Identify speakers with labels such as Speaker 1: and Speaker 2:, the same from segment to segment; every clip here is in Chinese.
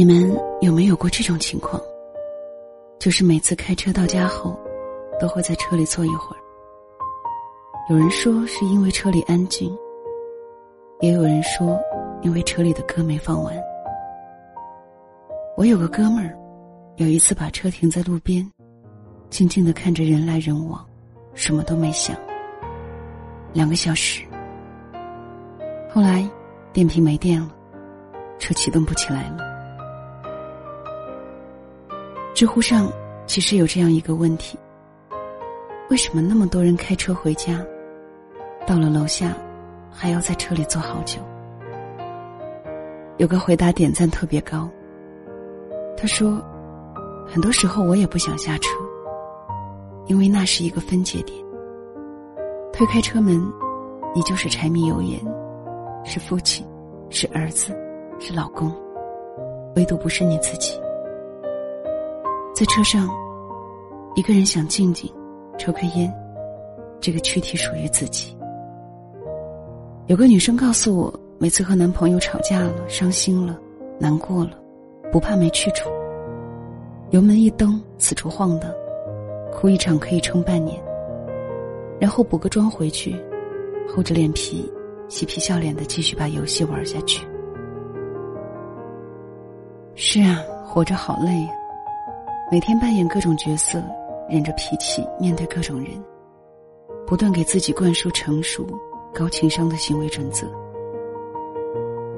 Speaker 1: 你们有没有过这种情况？就是每次开车到家后，都会在车里坐一会儿。有人说是因为车里安静，也有人说因为车里的歌没放完。我有个哥们儿，有一次把车停在路边，静静的看着人来人往，什么都没想。两个小时，后来电瓶没电了，车启动不起来了。知乎上其实有这样一个问题：为什么那么多人开车回家，到了楼下还要在车里坐好久？有个回答点赞特别高。他说：“很多时候我也不想下车，因为那是一个分界点。推开车门，你就是柴米油盐，是父亲，是儿子，是老公，唯独不是你自己。”在车上，一个人想静静，抽根烟，这个躯体属于自己。有个女生告诉我，每次和男朋友吵架了、伤心了、难过了，不怕没去处，油门一蹬，四处晃荡，哭一场可以撑半年，然后补个妆回去，厚着脸皮，嬉皮笑脸的继续把游戏玩下去。是啊，活着好累呀。每天扮演各种角色，忍着脾气面对各种人，不断给自己灌输成熟、高情商的行为准则。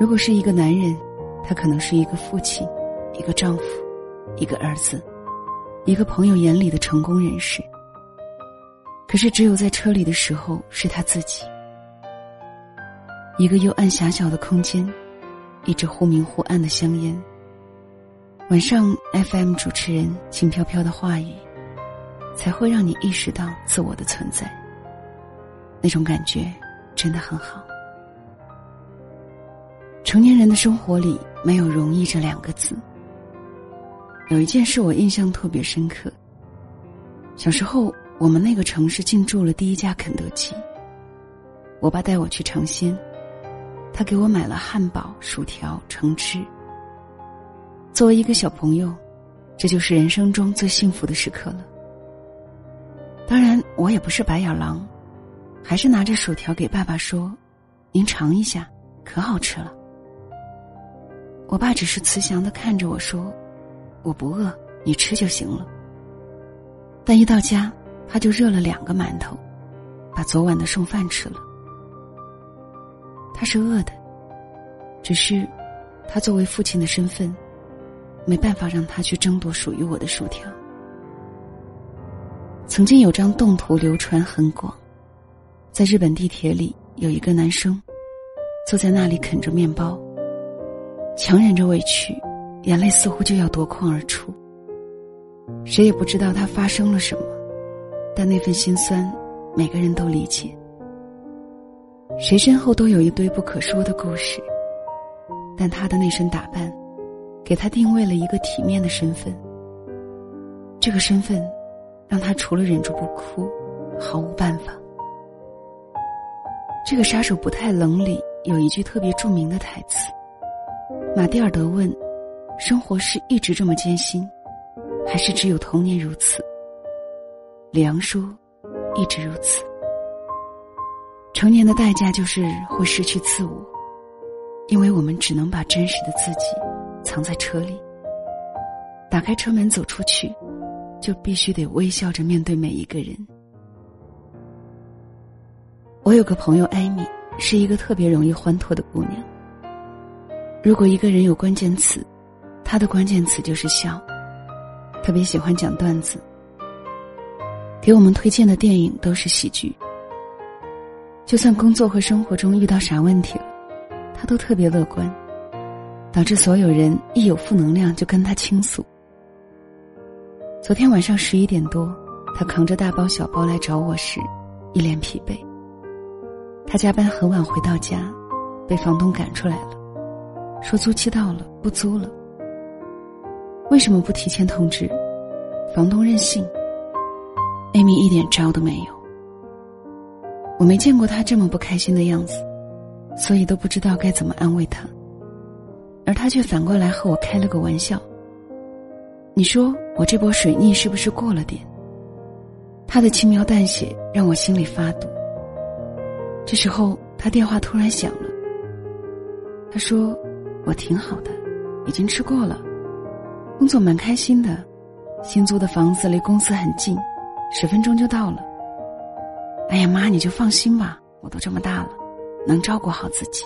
Speaker 1: 如果是一个男人，他可能是一个父亲、一个丈夫、一个儿子、一个朋友眼里的成功人士。可是，只有在车里的时候是他自己。一个幽暗狭小的空间，一支忽明忽暗的香烟。晚上，FM 主持人轻飘飘的话语，才会让你意识到自我的存在。那种感觉真的很好。成年人的生活里没有容易这两个字。有一件事我印象特别深刻。小时候，我们那个城市进驻了第一家肯德基。我爸带我去尝鲜，他给我买了汉堡、薯条、橙汁。作为一个小朋友，这就是人生中最幸福的时刻了。当然，我也不是白眼狼，还是拿着薯条给爸爸说：“您尝一下，可好吃了。”我爸只是慈祥的看着我说：“我不饿，你吃就行了。”但一到家，他就热了两个馒头，把昨晚的剩饭吃了。他是饿的，只是他作为父亲的身份。没办法让他去争夺属于我的薯条。曾经有张动图流传很广，在日本地铁里有一个男生，坐在那里啃着面包，强忍着委屈，眼泪似乎就要夺眶而出。谁也不知道他发生了什么，但那份心酸，每个人都理解。谁身后都有一堆不可说的故事，但他的那身打扮。给他定位了一个体面的身份。这个身份，让他除了忍住不哭，毫无办法。这个杀手不太冷里有一句特别著名的台词：“马蒂尔德问，生活是一直这么艰辛，还是只有童年如此？”李昂说：“一直如此。成年的代价就是会失去自我，因为我们只能把真实的自己。”藏在车里，打开车门走出去，就必须得微笑着面对每一个人。我有个朋友艾米，是一个特别容易欢脱的姑娘。如果一个人有关键词，她的关键词就是笑，特别喜欢讲段子。给我们推荐的电影都是喜剧。就算工作和生活中遇到啥问题了，她都特别乐观。导致所有人一有负能量就跟他倾诉。昨天晚上十一点多，他扛着大包小包来找我时，一脸疲惫。他加班很晚回到家，被房东赶出来了，说租期到了，不租了。为什么不提前通知？房东任性。艾米一点招都没有。我没见过他这么不开心的样子，所以都不知道该怎么安慰他。而他却反过来和我开了个玩笑。你说我这波水逆是不是过了点？他的轻描淡写让我心里发堵。这时候他电话突然响了，他说：“我挺好的，已经吃过了，工作蛮开心的，新租的房子离公司很近，十分钟就到了。”哎呀妈，你就放心吧，我都这么大了，能照顾好自己。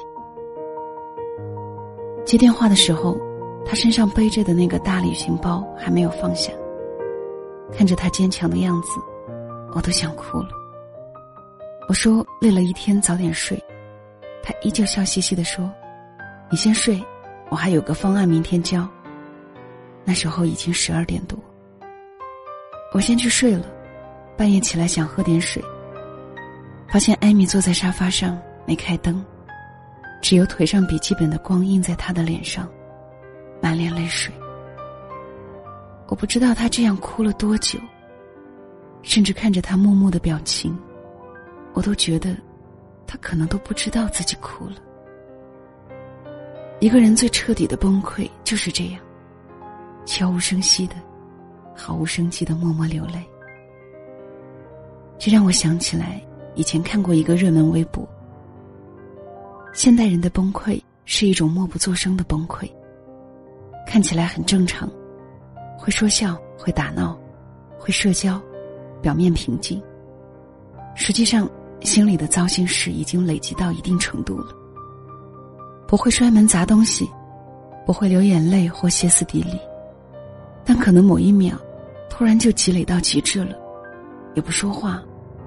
Speaker 1: 接电话的时候。他身上背着的那个大旅行包还没有放下，看着他坚强的样子，我都想哭了。我说累了一天，早点睡。他依旧笑嘻嘻的说：“你先睡，我还有个方案明天交。”那时候已经十二点多，我先去睡了。半夜起来想喝点水，发现艾米坐在沙发上没开灯，只有腿上笔记本的光映在他的脸上。满脸泪水，我不知道他这样哭了多久。甚至看着他木木的表情，我都觉得，他可能都不知道自己哭了。一个人最彻底的崩溃就是这样，悄无声息的，毫无生机的默默流泪。这让我想起来以前看过一个热门微博：现代人的崩溃是一种默不作声的崩溃。看起来很正常，会说笑，会打闹，会社交，表面平静。实际上，心里的糟心事已经累积到一定程度了。不会摔门砸东西，不会流眼泪或歇斯底里，但可能某一秒，突然就积累到极致了，也不说话，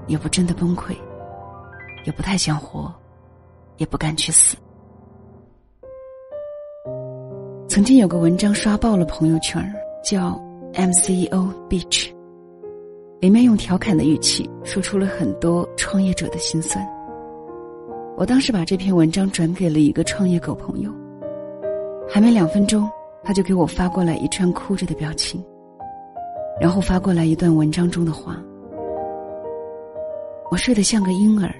Speaker 1: 也不真的崩溃，也不太想活，也不敢去死。曾经有个文章刷爆了朋友圈，叫 MCEO Beach”，里面用调侃的语气说出了很多创业者的心酸。我当时把这篇文章转给了一个创业狗朋友，还没两分钟，他就给我发过来一串哭着的表情，然后发过来一段文章中的话：“我睡得像个婴儿，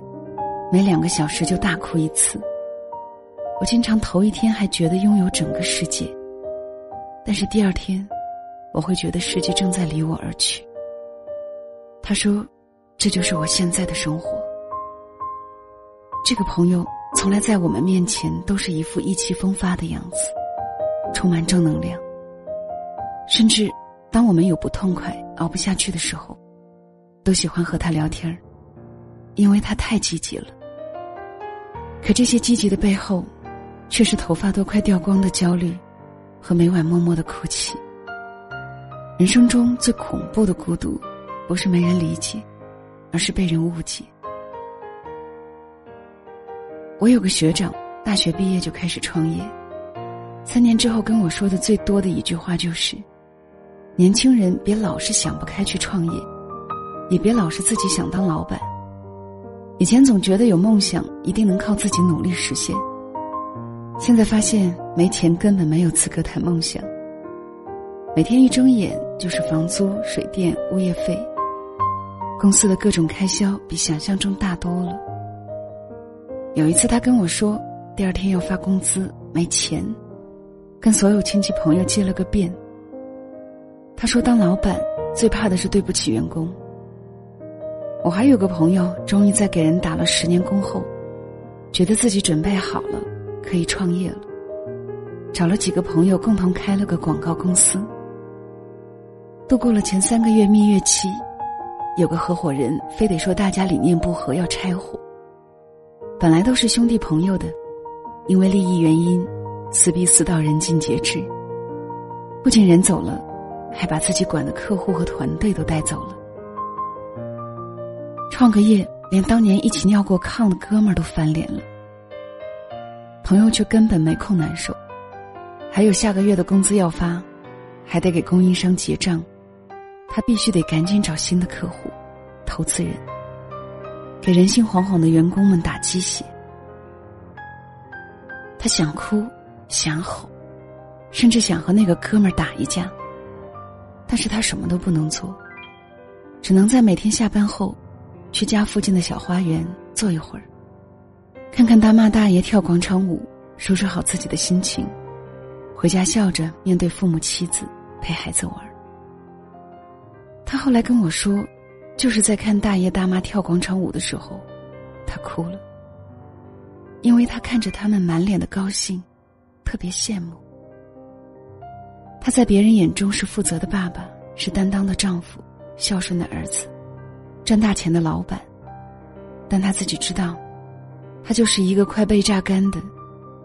Speaker 1: 每两个小时就大哭一次。”我经常头一天还觉得拥有整个世界，但是第二天，我会觉得世界正在离我而去。他说：“这就是我现在的生活。”这个朋友从来在我们面前都是一副意气风发的样子，充满正能量。甚至当我们有不痛快、熬不下去的时候，都喜欢和他聊天儿，因为他太积极了。可这些积极的背后，却是头发都快掉光的焦虑，和每晚默默的哭泣。人生中最恐怖的孤独，不是没人理解，而是被人误解。我有个学长，大学毕业就开始创业，三年之后跟我说的最多的一句话就是：“年轻人别老是想不开去创业，也别老是自己想当老板。以前总觉得有梦想一定能靠自己努力实现。”现在发现没钱根本没有资格谈梦想。每天一睁眼就是房租、水电、物业费，公司的各种开销比想象中大多了。有一次他跟我说，第二天要发工资没钱，跟所有亲戚朋友借了个遍。他说当老板最怕的是对不起员工。我还有个朋友，终于在给人打了十年工后，觉得自己准备好了。可以创业了，找了几个朋友共同开了个广告公司。度过了前三个月蜜月期，有个合伙人非得说大家理念不合要拆伙。本来都是兄弟朋友的，因为利益原因，撕逼撕到人尽皆知。不仅人走了，还把自己管的客户和团队都带走了。创个业，连当年一起尿过炕的哥们儿都翻脸了。朋友却根本没空难受，还有下个月的工资要发，还得给供应商结账，他必须得赶紧找新的客户、投资人，给人心惶惶的员工们打鸡血。他想哭，想吼，甚至想和那个哥们儿打一架，但是他什么都不能做，只能在每天下班后，去家附近的小花园坐一会儿。看看大妈大爷跳广场舞，收拾好自己的心情，回家笑着面对父母妻子，陪孩子玩。他后来跟我说，就是在看大爷大妈跳广场舞的时候，他哭了，因为他看着他们满脸的高兴，特别羡慕。他在别人眼中是负责的爸爸，是担当的丈夫，孝顺的儿子，赚大钱的老板，但他自己知道，他就是一个快被榨干的，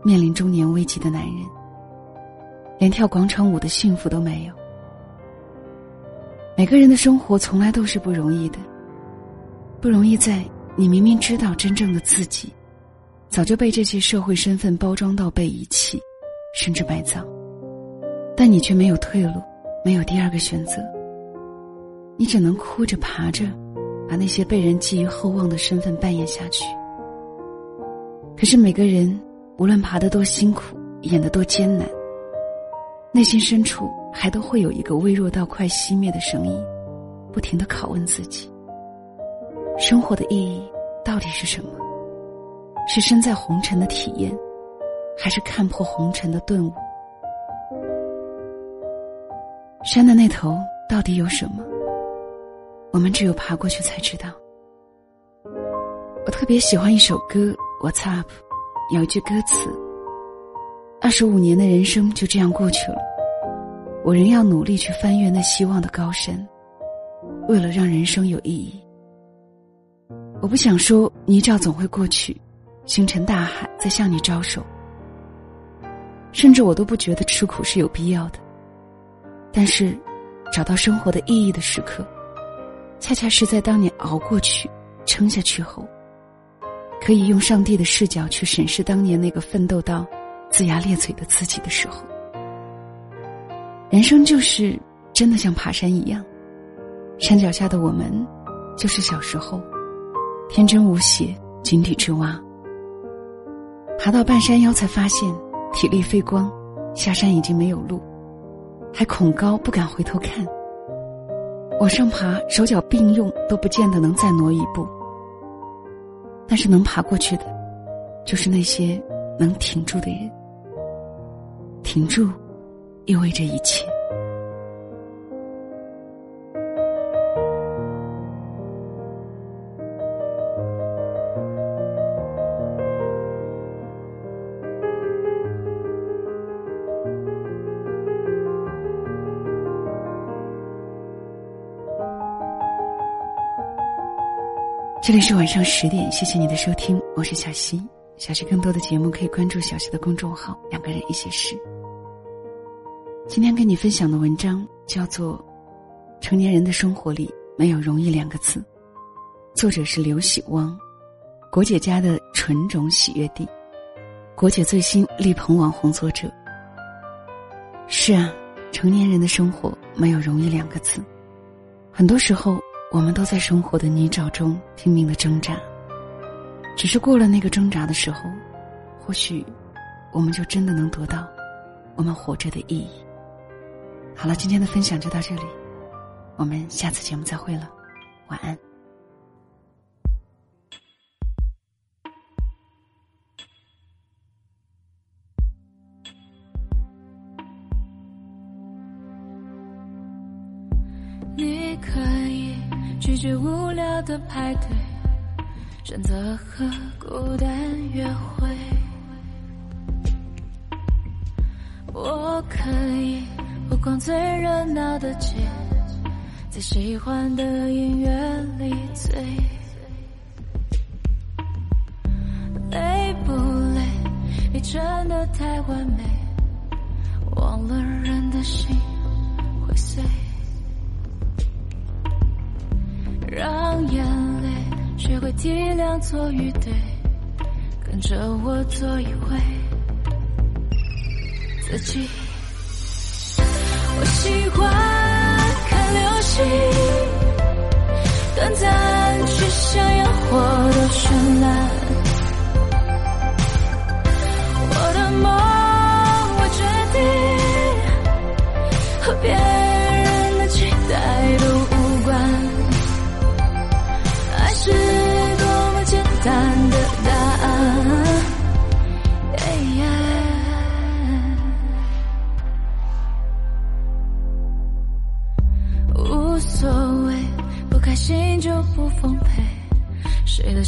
Speaker 1: 面临中年危机的男人。连跳广场舞的幸福都没有。每个人的生活从来都是不容易的，不容易在你明明知道真正的自己，早就被这些社会身份包装到被遗弃，甚至埋葬，但你却没有退路，没有第二个选择。你只能哭着爬着，把那些被人寄予厚望的身份扮演下去。可是每个人，无论爬得多辛苦，演得多艰难。内心深处还都会有一个微弱到快熄灭的声音，不停的拷问自己：生活的意义到底是什么？是身在红尘的体验，还是看破红尘的顿悟？山的那头到底有什么？我们只有爬过去才知道。我特别喜欢一首歌《What's Up》，有一句歌词。二十五年的人生就这样过去了，我仍要努力去翻越那希望的高山，为了让人生有意义。我不想说泥沼总会过去，星辰大海在向你招手，甚至我都不觉得吃苦是有必要的。但是，找到生活的意义的时刻，恰恰是在当你熬过去、撑下去后，可以用上帝的视角去审视当年那个奋斗到。龇牙咧嘴的自己的时候，人生就是真的像爬山一样，山脚下的我们，就是小时候天真无邪、井底之蛙。爬到半山腰才发现体力费光，下山已经没有路，还恐高不敢回头看。往上爬，手脚并用都不见得能再挪一步，但是能爬过去的，就是那些能挺住的人。停住，意味着一切。这里是晚上十点，谢谢你的收听，我是小溪。小溪更多的节目可以关注小溪的公众号“两个人一些事”。今天跟你分享的文章叫做《成年人的生活里没有容易两个字》，作者是刘喜汪，国姐家的纯种喜悦地，国姐最新力捧网红作者。是啊，成年人的生活没有容易两个字，很多时候我们都在生活的泥沼中拼命的挣扎，只是过了那个挣扎的时候，或许我们就真的能得到我们活着的意义。好了，今天的分享就到这里，我们下次节目再会了，晚安。
Speaker 2: 你可以拒绝无聊的派对，选择和孤单约会，我可以。不逛最热闹的街，在喜欢的音乐里醉。累不累？你真的太完美，忘了人的心会碎。让眼泪学会体谅错与对，跟着我做一回自己。我喜欢看流星，短暂却像烟火的绚烂。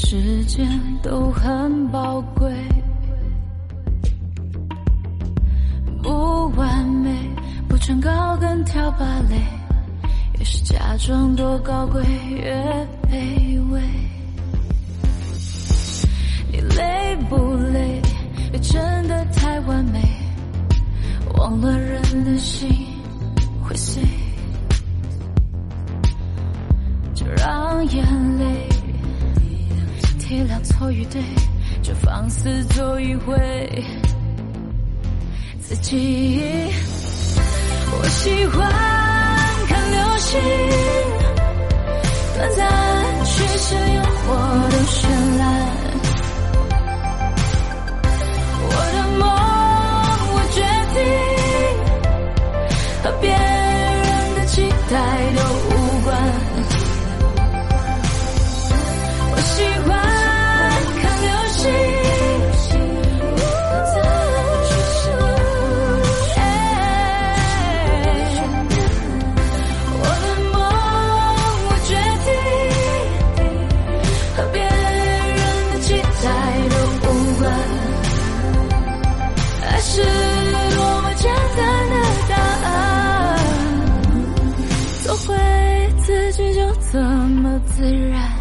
Speaker 2: 时间都很宝贵。不完美，不穿高跟跳芭蕾，越是假装多高贵，越卑微。你累不累？也真的太完美，忘了人的心会碎。就让眼泪体谅错与对，就放肆做一回自己。我喜欢看流星，短暂却是烟火的绚烂。自然。